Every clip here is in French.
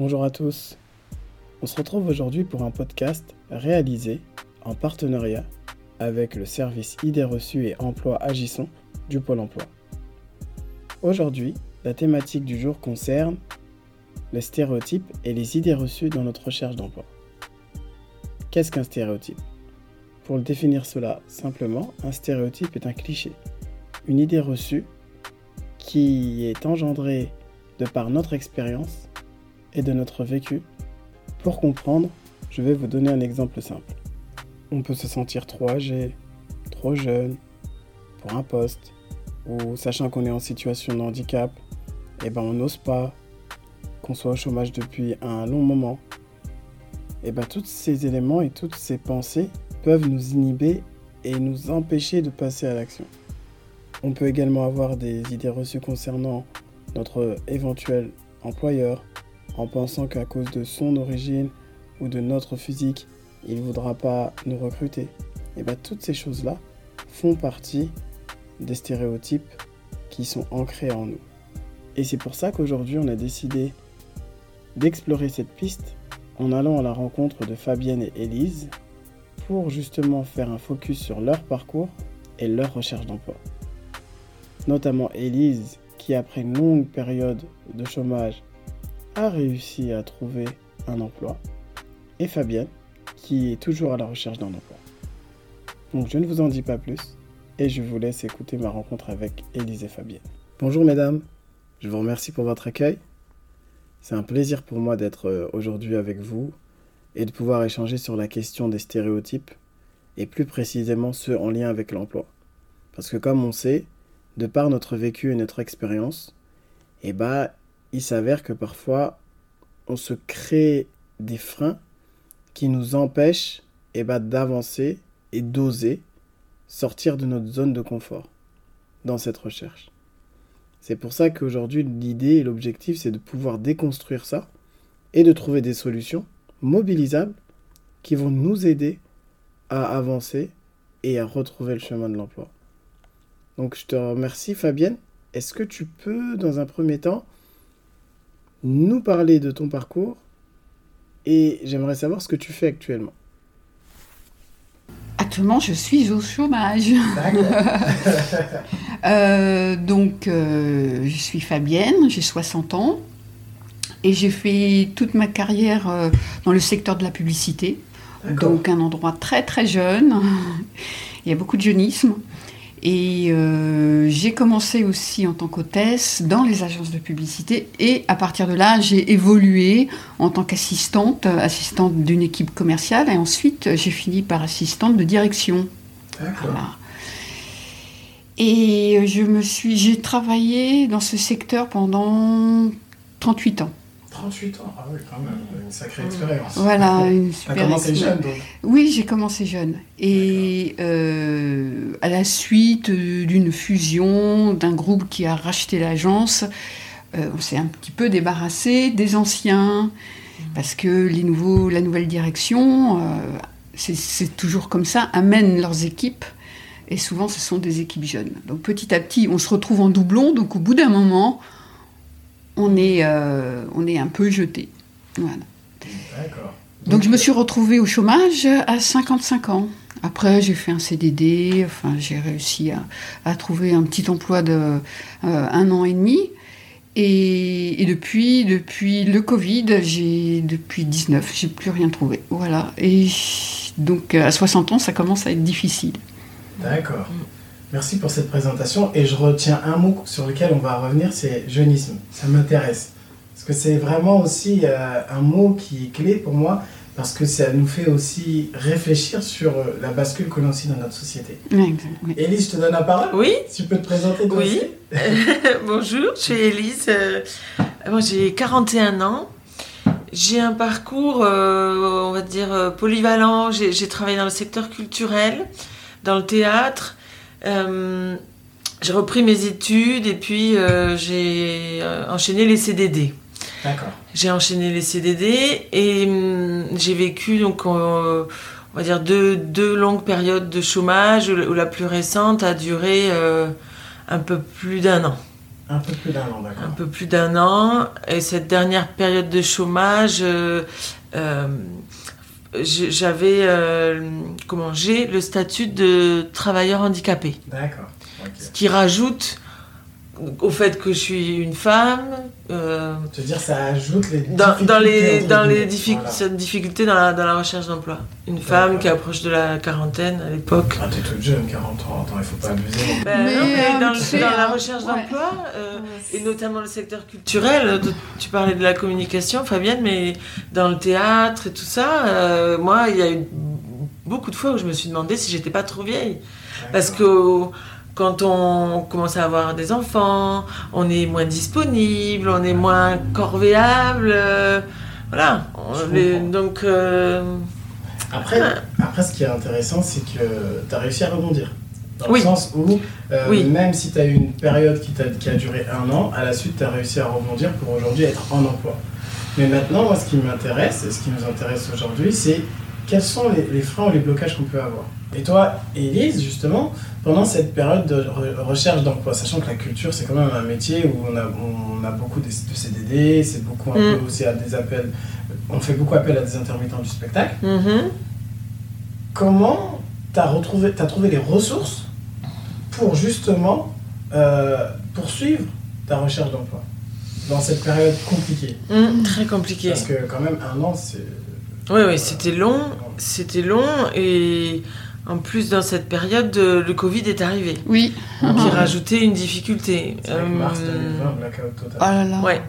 Bonjour à tous. On se retrouve aujourd'hui pour un podcast réalisé en partenariat avec le service Idées reçues et emploi agissant du Pôle emploi. Aujourd'hui, la thématique du jour concerne les stéréotypes et les idées reçues dans notre recherche d'emploi. Qu'est-ce qu'un stéréotype? Pour le définir cela simplement, un stéréotype est un cliché, une idée reçue qui est engendrée de par notre expérience et de notre vécu. Pour comprendre, je vais vous donner un exemple simple. On peut se sentir trop âgé, trop jeune pour un poste, ou sachant qu'on est en situation de handicap, eh ben on n'ose pas, qu'on soit au chômage depuis un long moment. Eh ben tous ces éléments et toutes ces pensées peuvent nous inhiber et nous empêcher de passer à l'action. On peut également avoir des idées reçues concernant notre éventuel employeur, en pensant qu'à cause de son origine ou de notre physique, il ne voudra pas nous recruter. Et bien toutes ces choses-là font partie des stéréotypes qui sont ancrés en nous. Et c'est pour ça qu'aujourd'hui on a décidé d'explorer cette piste en allant à la rencontre de Fabienne et Élise pour justement faire un focus sur leur parcours et leur recherche d'emploi. Notamment Élise qui après une longue période de chômage a réussi à trouver un emploi, et Fabienne, qui est toujours à la recherche d'un emploi. Donc je ne vous en dis pas plus, et je vous laisse écouter ma rencontre avec Élise et Fabienne. Bonjour mesdames, je vous remercie pour votre accueil. C'est un plaisir pour moi d'être euh, aujourd'hui avec vous et de pouvoir échanger sur la question des stéréotypes, et plus précisément ceux en lien avec l'emploi. Parce que comme on sait, de par notre vécu et notre expérience, eh bah, il s'avère que parfois, on se crée des freins qui nous empêchent eh ben, d'avancer et d'oser sortir de notre zone de confort dans cette recherche. C'est pour ça qu'aujourd'hui, l'idée et l'objectif, c'est de pouvoir déconstruire ça et de trouver des solutions mobilisables qui vont nous aider à avancer et à retrouver le chemin de l'emploi. Donc je te remercie Fabienne. Est-ce que tu peux, dans un premier temps, nous parler de ton parcours et j'aimerais savoir ce que tu fais actuellement. Actuellement, je suis au chômage. euh, donc, euh, je suis Fabienne, j'ai 60 ans et j'ai fait toute ma carrière euh, dans le secteur de la publicité. Donc, un endroit très très jeune. Il y a beaucoup de jeunisme. Et euh, j'ai commencé aussi en tant qu'hôtesse dans les agences de publicité. Et à partir de là, j'ai évolué en tant qu'assistante, assistante d'une équipe commerciale. Et ensuite, j'ai fini par assistante de direction. Voilà. Et je me suis, j'ai travaillé dans ce secteur pendant 38 ans. 38 ans, ah oui, quand même, une sacrée expérience. Voilà, une super T'as commencé jeune donc Oui, j'ai commencé jeune. Et euh, à la suite d'une fusion d'un groupe qui a racheté l'agence, euh, on s'est un petit peu débarrassé des anciens, mmh. parce que les nouveaux, la nouvelle direction, euh, c'est toujours comme ça, amène leurs équipes. Et souvent, ce sont des équipes jeunes. Donc petit à petit, on se retrouve en doublon. Donc au bout d'un moment, on est, euh, on est un peu jeté. Voilà. Donc, je me suis retrouvée au chômage à 55 ans. Après, j'ai fait un CDD, enfin, j'ai réussi à, trouver un petit emploi de euh, un an et demi. Et, depuis, depuis le Covid, j'ai depuis 19, j'ai plus rien trouvé. Voilà. Et donc, à 60 ans, ça commence à être difficile. D'accord. Merci pour cette présentation. Et je retiens un mot sur lequel on va revenir, c'est jeunisme. Ça m'intéresse. Parce que c'est vraiment aussi euh, un mot qui est clé pour moi, parce que ça nous fait aussi réfléchir sur euh, la bascule que l'on suit dans notre société. Oui, Élise, je te donne la parole. Oui. Tu peux te présenter toi Oui. Bonjour, je suis Élise. Euh, moi, j'ai 41 ans. J'ai un parcours, on va dire, polyvalent. J'ai travaillé dans le secteur culturel, dans le théâtre. Euh, j'ai repris mes études et puis euh, j'ai euh, enchaîné les CDD. D'accord. J'ai enchaîné les CDD et hum, j'ai vécu donc on va dire deux, deux, longues périodes de chômage où, la plus récente a duré un peu plus d'un an. Un peu plus d'un an, d'accord. Un peu plus d'un an. Et cette dernière période de chômage, euh, j'avais, euh, comment, j'ai le statut de travailleur handicapé. D'accord. Ce qui rajoute au fait que je suis une femme, euh, Je veux dire, ça ajoute les dans, dans les, difficultés, dans les guillemets. diffic- Voilà. cette difficulté dans la, dans la recherche d'emploi. Une femme qui approche de la quarantaine à l'époque. Ah, t'es toute jeune, 40 ans, attends, il faut pas abuser. Ben Mais, non, mais euh, dans, tu le- sais, dans la hein, recherche ouais. d'emploi, euh, et notamment le secteur culturel, euh, de- tu parlais de la communication, Fabienne, mais dans le théâtre et tout ça, euh, moi, il y a eu beaucoup de fois où je me suis demandé si j'étais pas trop vieille. Parce que quand on commence à avoir des enfants, on est moins disponible, on est moins corvéable. euh, voilà. Les- donc, euh, Après, après, ce qui est intéressant, c'est que tu as réussi à rebondir. Dans Oui. le sens où, euh, Oui. même si tu as eu une période qui, a duré un an, à la suite, tu as réussi à rebondir pour aujourd'hui être en emploi. Mais maintenant, moi, ce qui m'intéresse, et ce qui nous intéresse aujourd'hui, c'est quels sont les, les freins ou les blocages qu'on peut avoir. Et toi, Élise, justement, pendant cette période de re- recherche d'emploi, sachant que la culture, c'est quand même un métier où on a, on a beaucoup de, de CDD, c'est beaucoup un Mm. peu aussi à des appels, on fait beaucoup appel à des intermittents du spectacle mhm. comment tu as, retrouvé, t'as trouvé les ressources pour justement euh, poursuivre ta recherche d'emploi dans cette période compliquée? Mm, très compliqué. Parce que quand même un an, c'est... Oui, oui, c'était long, c'était long et en plus dans cette période, euh, le Covid est arrivé, Oui. qui rajoutait une difficulté. C'est avec mars Euh, 2020, blackout total. Oh là là. Ouais.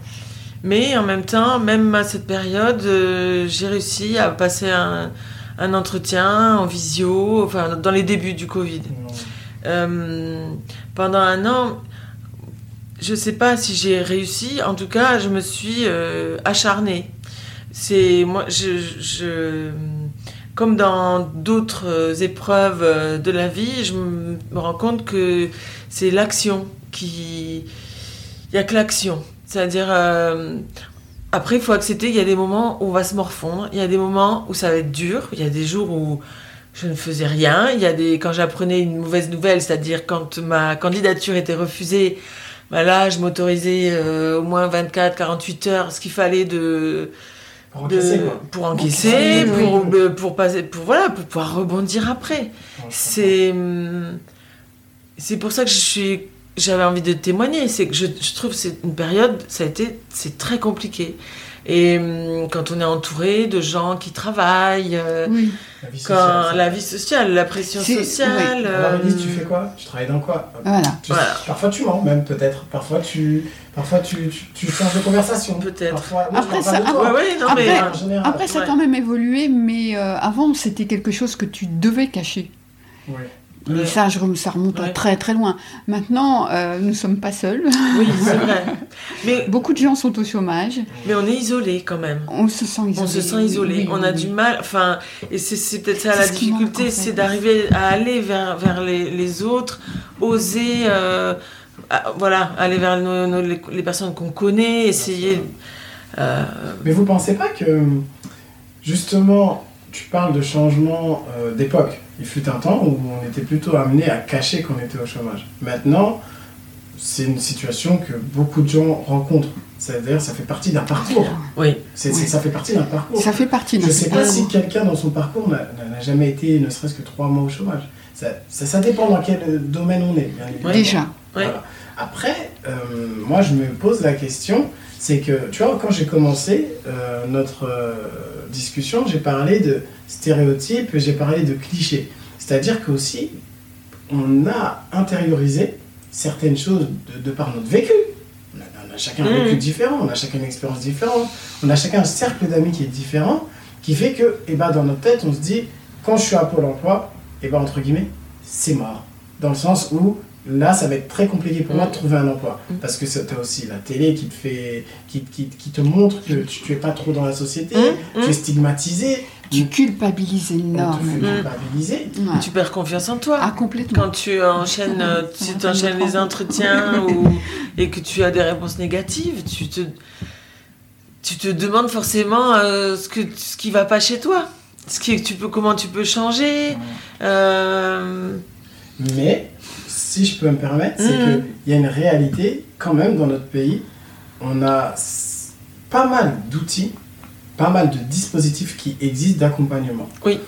Mais en même temps, même à cette période, euh, j'ai réussi à passer un, un entretien en visio, enfin dans les débuts du Covid. Euh, pendant un an, je sais pas si j'ai réussi. En tout cas, je me suis euh, acharnée. C'est moi, je, je- comme dans d'autres euh, épreuves euh, de la vie, je me rends compte que c'est l'action qui, il y a que l'action. C'est-à-dire euh, après, il faut accepter. Il y a des moments où on va se morfondre. Il y a des moments où ça va être dur. Il y a des jours où je ne faisais rien. Il y a des quand j'apprenais une mauvaise nouvelle, c'est-à-dire quand ma candidature était refusée, bah là je m'autorisais au moins 24, 48 heures, ce qu'il fallait de, Pour de- encaisser, quoi. pour encaisser, pour, oui. euh, pour passer, pour voilà, pour pouvoir rebondir après. C'est hum, c'est pour ça que je suis j'avais envie de témoigner. C'est que je, je trouve que c'est une période, ça a été c'est très compliqué. Et hum, quand on est entouré de gens qui travaillent. euh, Oui. La vie quand sociale, ça. la vie sociale, la pression sociale. Alors, euh, Élise, tu fais quoi? Tu travailles dans quoi? Voilà. Tu- Voilà. Parfois tu mens même peut-être. Parfois tu, parfois tu, tu, tu changes de conversation. Peut-être. Après, je parle pas ça-. Ouais, non, Après- mais. En général. Après, ça a quand même évolué, mais euh, avant, c'était quelque chose que tu devais cacher. Oui. Mais ça, je ça remonte à très très loin. Maintenant, euh, nous ne sommes pas seuls. Oui, c'est vrai. Mais, Beaucoup de gens sont au chômage. mais on est isolé quand même. On se sent isolé. On se sent isolé. Oui, on a oui, du mal. Enfin, et c'est- peut-être ça la ce difficulté, en fait. c'est d'arriver à aller vers, vers les, les autres, oser. euh, à- voilà, aller vers nos- nos- les, les personnes qu'on connaît, essayer. euh, Mais vous pensez pas que, justement, tu parles de changement euh, d'époque. Il fut un temps où on était plutôt amené à cacher qu'on était au chômage. Maintenant, c'est une situation que beaucoup de gens rencontrent. C'est-à-dire, ça fait partie d'un parcours. oui. C'est, ça fait partie d'un parcours. Ça fait partie de Je sais pas si quelqu'un dans son parcours n'a, n'a jamais été ne serait-ce que trois mois au chômage. Ça, ça, ça dépend dans quel domaine on est. bien. Déjà. Voilà. Après, euh, moi je me pose la question, c'est que, tu vois, quand j'ai commencé euh, notre euh, discussion, j'ai parlé de stéréotypes, j'ai parlé de clichés. C'est-à-dire qu'aussi, on a intériorisé certaines choses de, de par notre vécu. On a, on a chacun un Mhm. vécu différent, on a chacun une expérience différente, on a chacun un cercle d'amis qui est différent, qui fait que, eh ben, dans notre tête, on se dit, quand je suis à Pôle emploi, eh ben, entre guillemets, c'est mort. Dans le sens où là, ça va être très compliqué pour moi de trouver un emploi. Mm. Parce que tu as aussi la télé qui te, fait, qui, qui, qui te montre que tu, tu es pas trop dans la société, Hum, tu es hum. stigmatisé, Tu culpabilises énormément. culpabiliser. Ouais. Tu perds confiance en toi. Ah, complètement. Quand tu enchaînes, euh, tu va pas enchaînes me les entretiens ou, et que tu as des réponses négatives, tu te, tu te demandes forcément euh, ce, que, ce qui va pas chez toi. Ce qui, tu peux, comment tu peux changer. euh, Mais, si je peux me permettre, c'est Mm. qu'il y a une réalité quand même, dans notre pays, on a pas mal d'outils, pas mal de dispositifs qui existent d'accompagnement. Oui.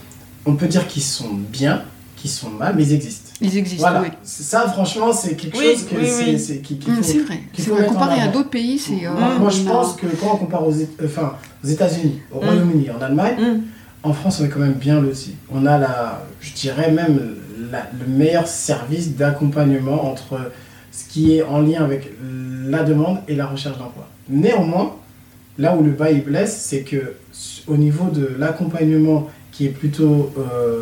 On peut dire qu'ils sont bien, qu'ils sont mal, mais ils existent. Ils existent, Voilà. oui. Ça, franchement, c'est quelque Oui, chose que oui, c'est, oui. c'est- qui- qu'il faut- C'est vrai. C'est faut vrai. Comparé à d'autres pays, c'est. euh, Moi, moi, je pense que quand on compare aux, Éta- enfin, aux États-Unis, au Mm. Royaume-Uni, en Allemagne, Mm. en France, on est quand même bien loti. On a, la, je dirais même, la- le meilleur service d'accompagnement entre ce qui est en lien avec la demande et la recherche d'emploi. Néanmoins, là où le bas il blesse, c'est que au niveau de l'accompagnement qui est plutôt euh,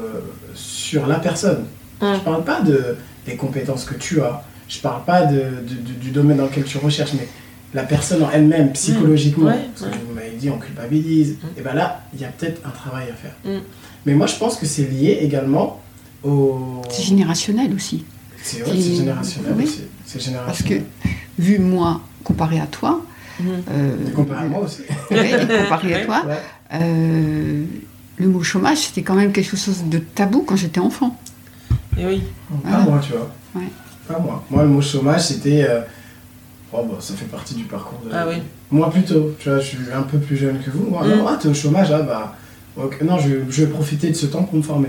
sur la personne, Mm. je parle pas de, des compétences que tu as, je parle pas de, du domaine dans lequel tu recherches, mais la personne en elle-même, psychologiquement, Ouais, parce que vous m'avez dit on culpabilise, Mm. et bien là, il y a peut-être un travail à faire. Mais moi, je pense que c'est lié également au... C'est générationnel aussi. C'est ouais, générationnel oui. aussi. C'est Parce générationnel. que, vu moi, comparé à toi, Mm. euh, Et comparé à moi aussi. et comparé à toi, Ouais. euh, le mot chômage, c'était quand même quelque chose de tabou quand j'étais enfant. Et oui. Pas Ah. moi, tu vois. Ouais. Pas moi. Moi, le mot chômage, c'était... euh, Oh, bah, ça fait partie du parcours de... Ah oui. Moi, plutôt. Tu vois, je suis un peu plus jeune que vous. Moi, Mm. non, ah, t'es au chômage, ah, bah... Non, je, je vais profiter de ce temps pour me former.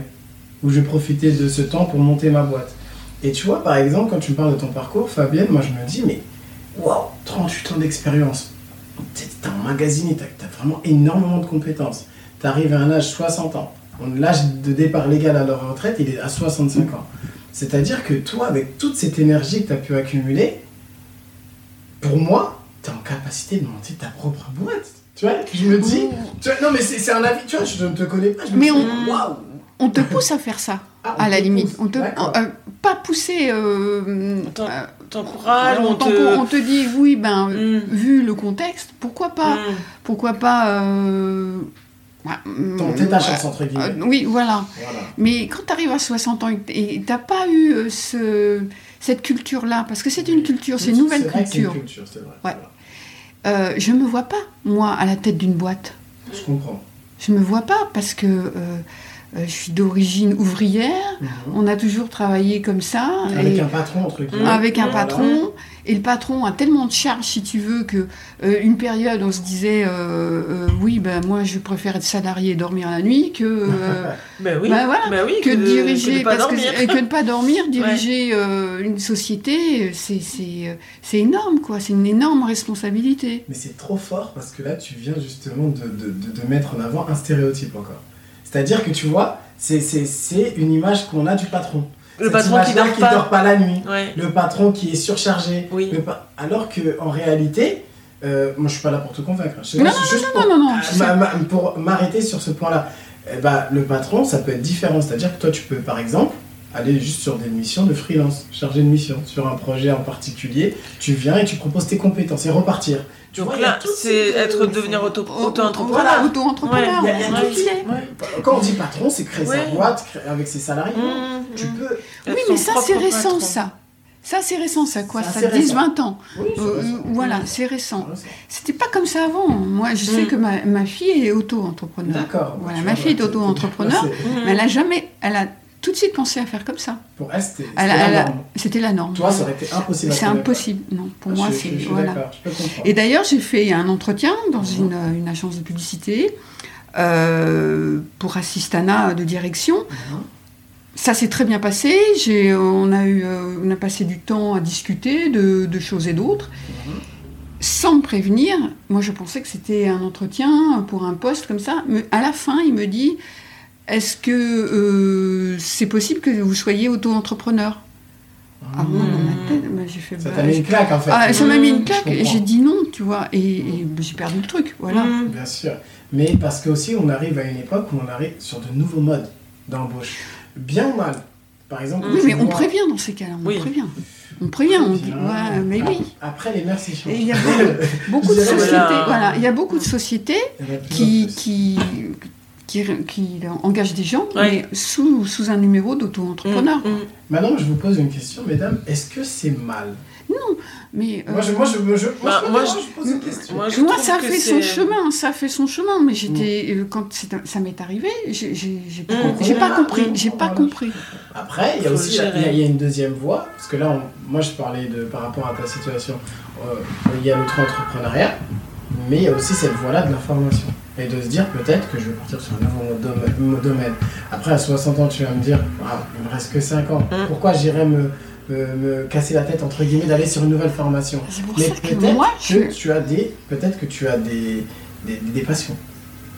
Ou je profiter de ce temps pour monter ma boîte. Et tu vois, par exemple, quand tu me parles de ton parcours, Fabienne, moi, je me dis, mais... Waouh, 38 ans d'expérience. T'as emmagasiné, t'as as vraiment énormément de compétences. T'arrives à un âge 60 ans. L'âge de départ légal à leur retraite, il est à 65 ans. C'est-à-dire que toi, avec toute cette énergie que tu as pu accumuler, pour moi, tu es en capacité de monter ta propre boîte. Tu vois, je me dis, tu vois, non mais c'est un avis, tu vois, je ne te connais pas, je me Mais dis, on- waouh On te pousse à faire ça, Ah, on à la te limite. pousse. On te, D'accord. euh, pas pousser. euh, euh, on, on te. on te dit, oui, ben, Mm. vu le contexte, pourquoi pas? Mm. Pourquoi pas. euh, ouais, Tenter mm, ta chance, entre guillemets. euh, oui, voilà. Voilà. Mais quand tu arrives à 60 ans et tu n'as pas eu euh, ce, cette culture-là, parce que c'est une culture, c'est une nouvelle vrai que c'est une culture, culture, c'est vrai. Ouais. euh, je me vois pas, moi, à la tête d'une boîte. Je comprends. Je me vois pas parce que euh, euh, je suis d'origine ouvrière, on a toujours travaillé comme ça. Avec et- un patron, entre guillemets. avec un Voilà. patron. Et le patron a tellement de charges, si tu veux, que euh, une période, on se disait, euh, euh, oui, ben moi, je préfère être salarié et dormir la nuit que euh, Ben oui. Voilà, Ben oui, que, de- diriger, que de pas parce que, dormir. et que de pas dormir, diriger euh, une société, c'est c'est euh, c'est énorme, quoi. C'est une énorme responsabilité. Mais c'est trop fort parce que là, tu viens justement de, de- de- de mettre en avant un stéréotype encore. C'est-à-dire que tu vois, c'est- c'est c'est une image qu'on a du patron. Le Cette patron qui dort pas. dort pas la nuit. Ouais. Le patron qui est surchargé. Oui. Le pa- Alors que en réalité, euh, moi je suis pas là pour te convaincre. Je- Non, c'est juste Non, pour, non, non. pour m'arrêter sur ce point-là. Eh ben, le patron, ça peut être différent. C'est-à-dire que toi, tu peux par exemple aller juste sur des missions de freelance, charger de mission sur un projet en particulier. Tu viens et tu proposes tes compétences et repartir. Tu Donc vois, là, c'est ces- être devenir auto- auto-entrepreneur. Voilà, auto-entrepreneur. Il y a- il y a on tout le qui- sait. Ouais. Quand on dit patron, c'est créer sa Ouais. boîte créer avec ses salariés. Mmh, Tu mmh. peux. Oui, mais ça, c'est récent, patron. ça. Ça, c'est récent, ça, quoi Ça, assez 10-20 ans. Oui, Euh, récent. voilà, c'est récent. C'est récent. C'était pas comme ça avant. Moi, je sais Mm. que ma, ma fille est auto-entrepreneur. D'accord. Voilà, ma fille est bah, auto-entrepreneur. Mmh. Mais elle a jamais, elle a tout de suite pensé à faire comme ça. Pour elle, c'était la norme. C'était la norme. Toi, ça aurait été impossible. C'est impossible. Non, pour Ah, moi, c'est voilà. Et d'ailleurs, j'ai fait un entretien dans une, une agence de publicité euh, pour assistana de direction. Mhm. Ça s'est très bien passé. J'ai, on, a eu, euh, on a passé du temps à discuter de, de choses et d'autres. Mhm. Sans me prévenir, moi je pensais que c'était un entretien pour un poste comme ça. Mais à la fin, il me dit Est-ce que euh, c'est possible que vous soyez auto-entrepreneur? Ah bon, dans ma tête, bah, j'ai fait Ça bah, t'a mis je- une claque en fait. ah, ça m'a mis une Mmh, claque et j'ai dit non, tu vois, et, et, bah, j'ai perdu le truc, voilà. Mmh. Bien sûr. Mais parce que aussi, on arrive à une époque où on arrive sur de nouveaux modes d'embauche. Bien ou mal. Par exemple, Oui, mais on vois- prévient dans ces cas-là, on Oui. prévient. On prévient, on dit, ouais, mais oui. Après, les mères s'échangent. Et il y a beaucoup de sociétés, voilà. voilà, il y a beaucoup de sociétés qui, qui, qui engagent des gens, Ouais. mais sous, sous un numéro d'auto-entrepreneur. Mmh, mmh. Maintenant, je vous pose une question, mesdames. Est-ce que c'est mal? Mais euh, Moi, je, moi, je, moi, je, moi, Bah, je, moi, moi, je- je pose une question. Moi, je moi, trouve ça que fait son chemin, ça fait son chemin. Mais j'étais, euh, quand ça m'est arrivé, j'ai pas, Mmh, compris. j'ai pas compris. J'ai pas voilà. compris. Après, il y a aussi y a, y une deuxième voie, parce que là, on- moi, je parlais de par rapport à ta situation, euh, il y a l'auto-entrepreneuriat, mais il y a aussi cette voie-là de l'information. Et de se dire peut-être que je vais partir sur un nouveau dom- domaine. Après, à 60 ans, tu vas me dire, Ah, il me reste que 5 ans. Mm. Pourquoi j'irais me, me, me casser la tête, entre guillemets, d'aller sur une nouvelle formation pour Mais que peut-être moi, que je, tu as des, peut-être que tu as des, des, des passions.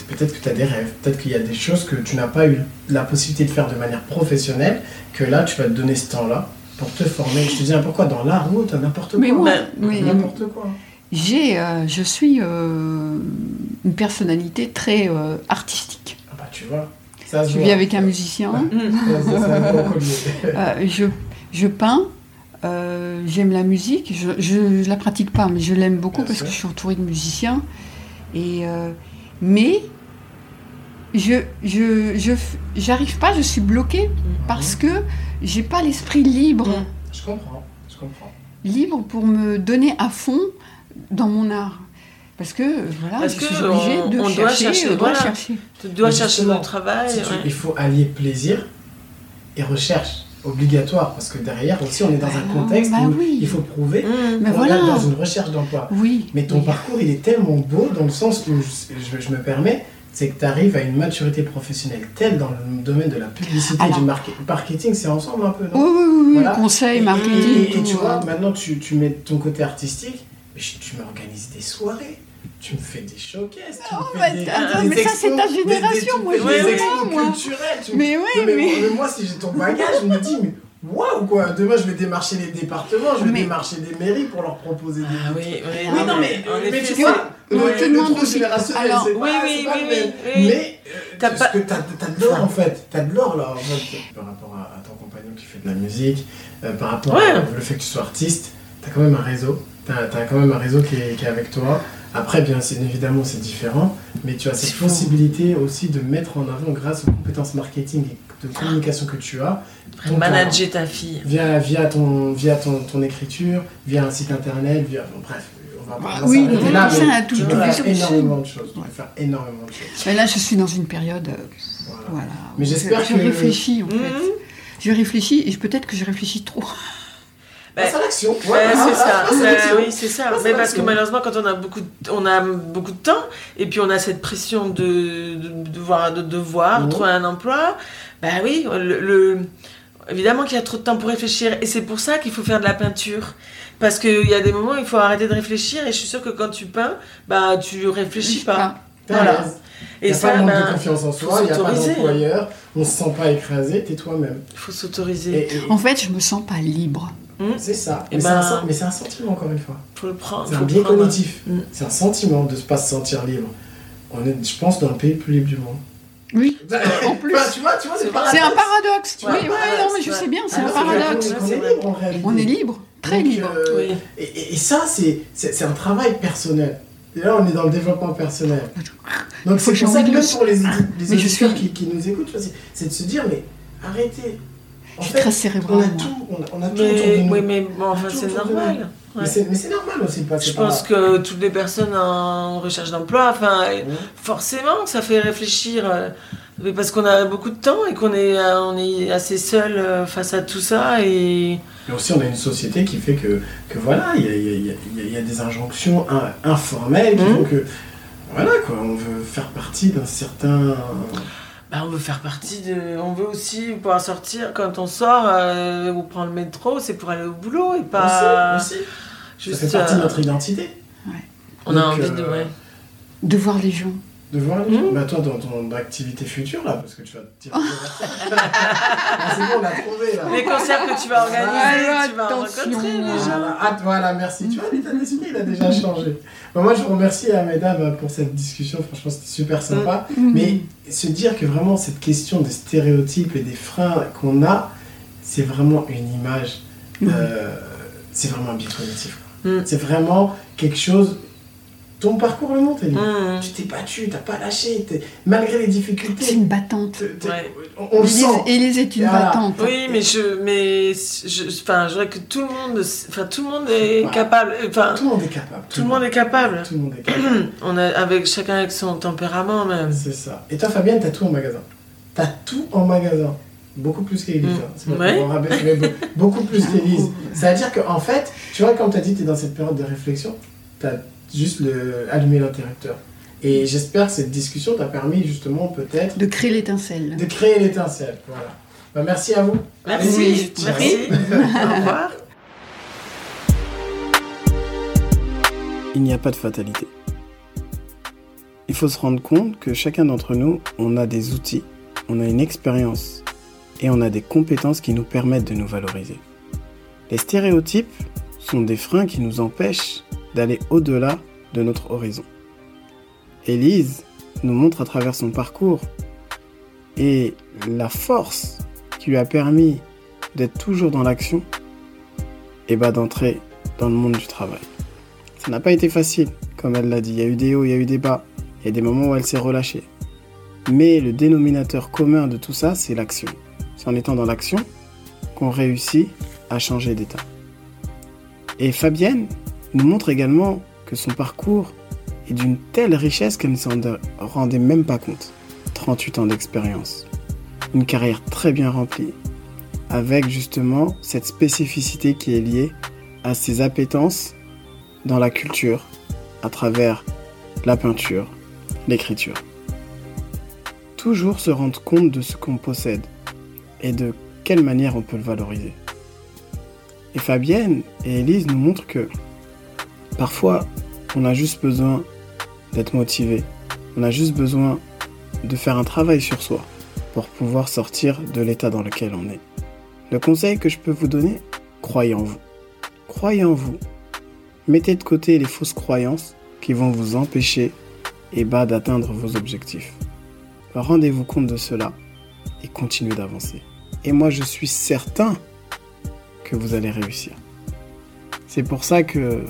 Peut-être que tu as des rêves. Peut-être qu'il y a des choses que tu n'as pas eu la possibilité de faire de manière professionnelle. Que là, tu vas te donner ce temps-là pour te former. Je te dis pourquoi dans l'art ou n'importe quoi. mais moi, Ben, mais, N'importe quoi. J'ai, euh, je suis euh, une personnalité très euh, artistique. Ah bah tu vois. Ça Je vis avec un musicien. Je, je peins. J'aime la musique. Je, je, je la pratique pas, mais je l'aime beaucoup Bien parce sûr. que je suis entourée de musiciens. Et mais je je je j'arrive pas. Je suis bloquée parce que j'ai pas l'esprit libre. Je comprends. Je comprends. libre pour me donner à fond dans mon art. Parce que voilà, Parce je que suis obligée on- de on doit chercher, chercher, on doit voilà. chercher. Tu dois Mais chercher le travail. Si tu- ouais. Il faut allier plaisir et recherche. Obligatoire. Parce que derrière aussi, on est dans Bah un non, contexte bah où oui. il faut prouver. Mmh. Mais qu'on voilà. est dans une recherche d'emploi. Oui. Mais ton oui. parcours, il est tellement beau dans le sens où, je, je- je me permets, c'est que tu arrives à une maturité professionnelle telle dans le domaine de la publicité, Alors- du market- marketing, c'est ensemble un peu, Oui, non? Oui, oui, oui, Voilà. conseil, Et- marketing. Et, tu vois, maintenant tu, tu mets ton côté artistique, mais je- tu m'organises des soirées. Tu me fais des showcases, tu me fais bah, des, attends, des mais ça, c'est ta expos, des- des- génération, moi, je des expos moi. culturels. tu- Mais oui, Non, mais, mais- moi- mais moi, si j'ai ton bagage, je me dis, mais waouh quoi, demain je vais démarcher les départements, je vais Mais- démarcher des mairies pour leur proposer des Ah oui, oui, Oui, non, mais, mais tu vois, le- le trou aussi- générationnel, alors- c'est Oui, pas- oui, pas oui, le oui, même. oui. Mais euh, T'as parce pas- que t'as t'as de l'or en fait, t'as de l'or là en fait. Par rapport à, à ton compagnon qui fait de la musique, euh, par rapport Ouais. au fait que tu sois artiste, t'as quand même un réseau, t'as as quand même un réseau qui est, qui est avec toi. Après, bien c'est- évidemment, c'est différent, mais tu as cette possibilité aussi de mettre en avant, grâce aux compétences marketing et de communication que tu as, ton Manager ta fille. via, via, ton, via ton, ton écriture, via un site internet, via. Bon, bref, on va pas Ah on va oui, non, là, ça, mais tout- tu peux faire énormément de choses. Tu peux faire énormément de choses. Mais là, je suis dans une période. euh, Voilà. Voilà. Mais Je- j'espère je, que- réfléchis, en Mmh. fait. Je réfléchis et je- peut-être que je réfléchis trop. Bah, Passe à l'action. Ouais, Ouais, c'est ça, Bah, l'action. oui, c'est ça. Mais parce que malheureusement, quand on a beaucoup, de, on a beaucoup de temps, et puis on a cette pression de, de, de devoir, de devoir trouver un emploi, bah oui, le, le- évidemment qu'il y a trop de temps pour réfléchir, et c'est pour ça qu'il faut faire de la peinture. Parce qu'il y a des moments où il faut arrêter de réfléchir, et je suis sûre que quand tu peins, bah tu réfléchis pas. T'as Voilà. Et y a ça, pas de manque ben, de confiance en soi, il n'y a pas d'employeur, on se sent pas écrasé, t'es toi-même. il faut s'autoriser. Et- En fait, je me sens pas libre. C'est ça. Et Mais c'est ben- mais c'est un sentiment, encore une fois. faut le prendre. C'est un biais cognitif. Mm. C'est un sentiment de ne pas se sentir libre. On est, je pense, dans le pays le plus libre du monde. Oui, en plus. Tu vois, tu vois, c'est C'est paradoxe. C'est un paradoxe. Tu oui, non, mais je ouais. sais bien, c'est Ah un paradoxe. est libre en réalité. On est libre, très Donc, libre. euh, Oui. et, ça, c'est un travail personnel. Et là, on est dans le développement personnel. Donc, Faut c'est que pour ça que le- pour les, les je auditeurs suis- qui, qui nous écoutent, c'est de se dire, mais arrêtez. En Je suis fait, très on a moi. tout, on a, on a tout autour de Mais, nous. oui, mais bon, enfin, c'est normal. Mais Ouais. c'est mais c'est normal aussi de passer Je par pense là. que toutes les personnes en recherche d'emploi, enfin, Ouais. forcément, ça fait réfléchir. euh, mais parce qu'on a beaucoup de temps et qu'on est, euh, on est assez seul euh, face à tout ça. Et Mais aussi, on a une société qui fait que, que voilà, il y a, il y a- il y a- il y a des injonctions in- informelles qui Mhm. font que, voilà, quoi, on veut faire partie d'un certain. Bah, on veut faire partie de. On veut aussi pouvoir sortir quand on sort euh, ou prendre le métro, c'est pour aller au boulot et pas. Aussi, aussi. juste, ça fait partie de euh, notre identité. on a envie de. euh, Ouais. De voir les gens. De voir les gens. Bah, toi, dans ton activité future, là, parce que tu vas te tirer. Ah, c'est bon, on l'a trouvé, là. Les concerts que tu vas organiser, Ah, tu vas rencontrer les gens. Voilà, ah, voilà, merci. Tu vois, l'état d'esprit, il a déjà changé. Bah, moi, je vous remercie, Ahmeda, bah, pour cette discussion. Franchement, c'était super sympa. Mm. Mais se dire que vraiment cette question des stéréotypes et des freins qu'on a, c'est vraiment une image, euh, c'est vraiment un biais cognitif. C'est vraiment quelque chose, ton parcours le montre, Elise. Mmh. Tu t'es battu, t'as pas lâché, t'es- malgré les difficultés. C'est une battante. t'es- t'es- Ouais. On, on le Élise, sent. Élise est une Ah. battante. Oui, mais je, mais je, enfin, je voudrais que tout le monde, enfin, tout le monde est Ouais. capable, enfin, Tout le monde est capable. tout le monde est capable. Tout le monde est capable. On a, avec chacun avec son tempérament même. C'est ça. Et toi, Fabienne, t'as tout en magasin. T'as tout en magasin. Beaucoup plus qu'Élise. Mm. hein. Ouais. en mais be- beaucoup plus qu'Élise. C'est-à-dire qu'en fait, tu vois, comme tu as dit, tu es dans cette période de réflexion, tu as juste le, allumé l'interrupteur. Et j'espère que cette discussion t'a permis justement peut-être De créer l'étincelle. de créer l'étincelle. Voilà. Bah, merci à vous. Merci, merci. Au revoir. Il n'y a pas de fatalité. Il faut se rendre compte que chacun d'entre nous, on a des outils, on a une expérience et on a des compétences qui nous permettent de nous valoriser. Les stéréotypes sont des freins qui nous empêchent d'aller au-delà de notre horizon. Élise nous montre à travers son parcours et la force qui lui a permis d'être toujours dans l'action et bah d'entrer dans le monde du travail. Ça n'a pas été facile, comme elle l'a dit. Il y a eu des hauts, il y a eu des bas. Il y a des moments où elle s'est relâchée. Mais le dénominateur commun de tout ça, c'est l'action. C'est en étant dans l'action qu'on réussit à changer d'état. Et Fabienne nous montre également que son parcours est d'une telle richesse qu'elle ne s'en rendait même pas compte. 38 ans d'expérience. Une carrière très bien remplie, avec justement cette spécificité qui est liée à ses appétences dans la culture, à travers la peinture, l'écriture. Toujours se rendre compte de ce qu'on possède et de quelle manière on peut le valoriser. Et Fabienne et Élise nous montrent que parfois on a juste besoin d'être motivé, on a juste besoin de faire un travail sur soi pour pouvoir sortir de l'état dans lequel on est. Le conseil que je peux vous donner, croyez en vous. Croyez en vous. Mettez de côté les fausses croyances qui vont vous empêcher et bas d'atteindre vos objectifs. Rendez-vous compte de cela et continuez d'avancer. Et moi, je suis certain que vous allez réussir. C'est pour ça que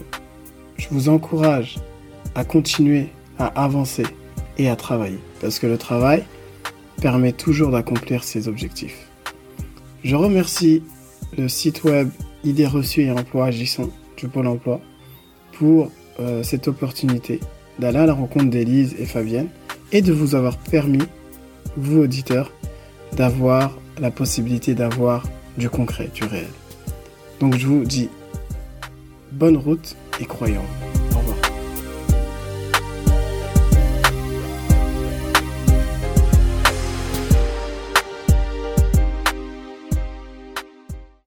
je vous encourage à continuer à avancer et à travailler. Parce que le travail permet toujours d'accomplir ses objectifs. Je remercie le site web Idées reçues et emploi Agisson du Pôle emploi pour euh, cette opportunité d'aller à la rencontre d'Élise et Fabienne et de vous avoir permis, vous auditeurs, d'avoir la possibilité d'avoir du concret, du réel. Donc je vous dis bonne route et vous.